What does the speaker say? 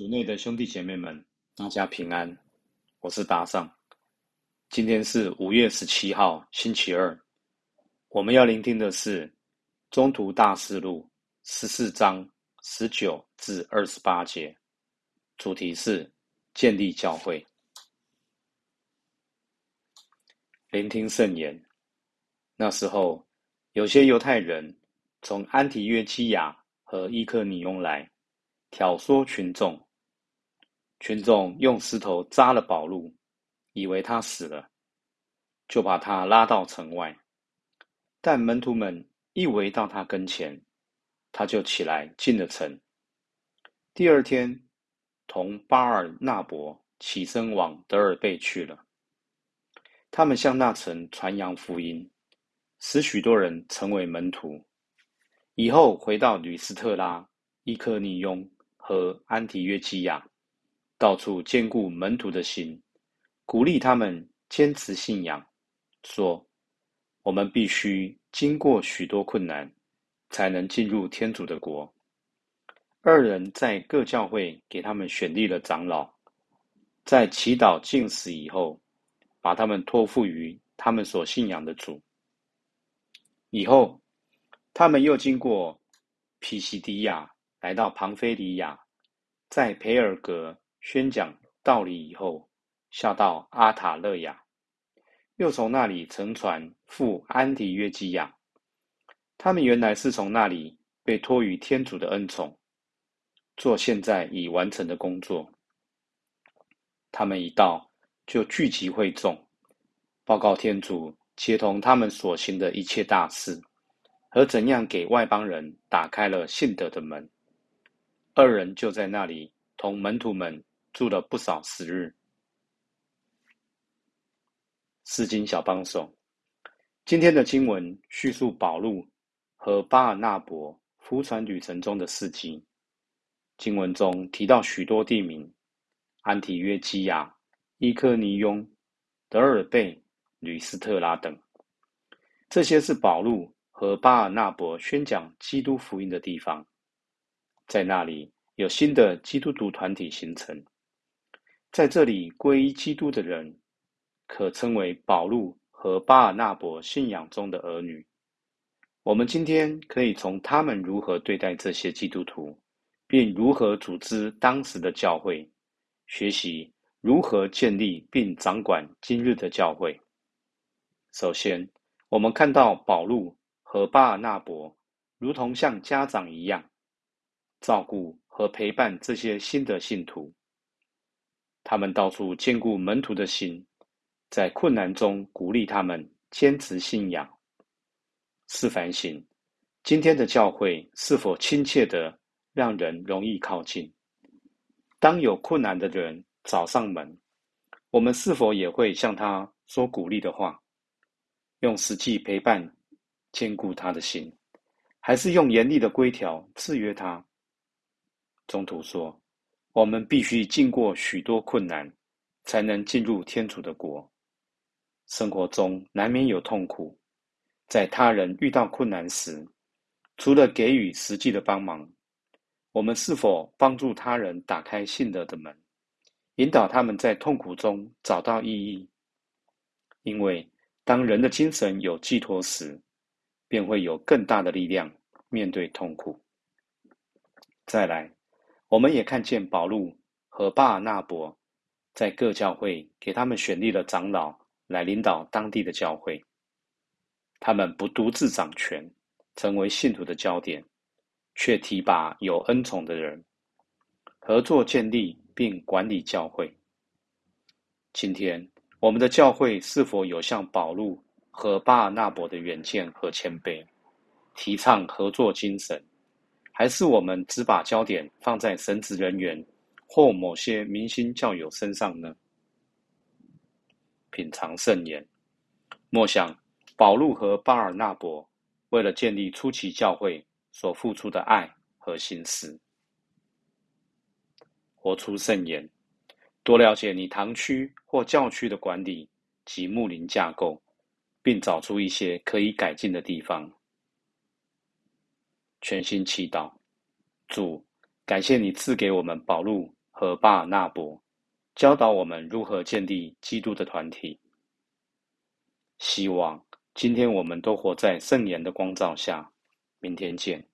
主内的兄弟姐妹们，大家平安，我是达尚。今天是五月十七号，星期二。我们要聆听的是《中途大事录》十四章十九至二十八节，主题是建立教会。聆听圣言。那时候，有些犹太人从安提约基亚和伊克尼翁来，挑唆群众。群众用石头扎了宝路，以为他死了，就把他拉到城外。但门徒们一围到他跟前，他就起来进了城。第二天，同巴尔纳伯起身往德尔贝去了。他们向那城传扬福音，使许多人成为门徒。以后回到吕斯特拉、伊科尼翁和安提约基亚。到处兼顾门徒的心，鼓励他们坚持信仰，说：“我们必须经过许多困难，才能进入天主的国。”二人在各教会给他们选立了长老，在祈祷敬死以后，把他们托付于他们所信仰的主。以后，他们又经过皮西迪亚，来到庞菲里亚，在培尔格。宣讲道理以后，下到阿塔勒亚，又从那里乘船赴安提约基亚。他们原来是从那里被托于天主的恩宠，做现在已完成的工作。他们一到，就聚集会众，报告天主协同他们所行的一切大事，和怎样给外邦人打开了信德的门。二人就在那里同门徒们。住了不少时日。诗经小帮手，今天的经文叙述保禄和巴尔纳伯浮船旅程中的事迹。经文中提到许多地名：安提约基亚、伊科尼翁、德尔贝、吕斯特拉等。这些是保禄和巴尔纳伯宣讲基督福音的地方。在那里有新的基督徒团体形成。在这里皈依基督的人，可称为保禄和巴尔纳伯信仰中的儿女。我们今天可以从他们如何对待这些基督徒，并如何组织当时的教会，学习如何建立并掌管今日的教会。首先，我们看到保禄和巴尔纳伯如同像家长一样，照顾和陪伴这些新的信徒。他们到处兼顾门徒的心，在困难中鼓励他们坚持信仰。是反省今天的教会是否亲切的，让人容易靠近。当有困难的人找上门，我们是否也会向他说鼓励的话，用实际陪伴兼顾他的心，还是用严厉的规条制约他？中途说。我们必须经过许多困难，才能进入天主的国。生活中难免有痛苦，在他人遇到困难时，除了给予实际的帮忙，我们是否帮助他人打开信德的门，引导他们在痛苦中找到意义？因为当人的精神有寄托时，便会有更大的力量面对痛苦。再来。我们也看见保禄和巴尔纳伯在各教会给他们选立了长老来领导当地的教会。他们不独自掌权，成为信徒的焦点，却提拔有恩宠的人，合作建立并管理教会。今天我们的教会是否有像保禄和巴尔纳伯的远见和谦卑，提倡合作精神？还是我们只把焦点放在神职人员或某些明星教友身上呢？品尝圣言，莫想保禄和巴尔纳伯为了建立初期教会所付出的爱和心思。活出圣言，多了解你堂区或教区的管理及牧灵架构，并找出一些可以改进的地方。全心祈祷，主，感谢你赐给我们保禄和巴尔纳伯，教导我们如何建立基督的团体。希望今天我们都活在圣言的光照下。明天见。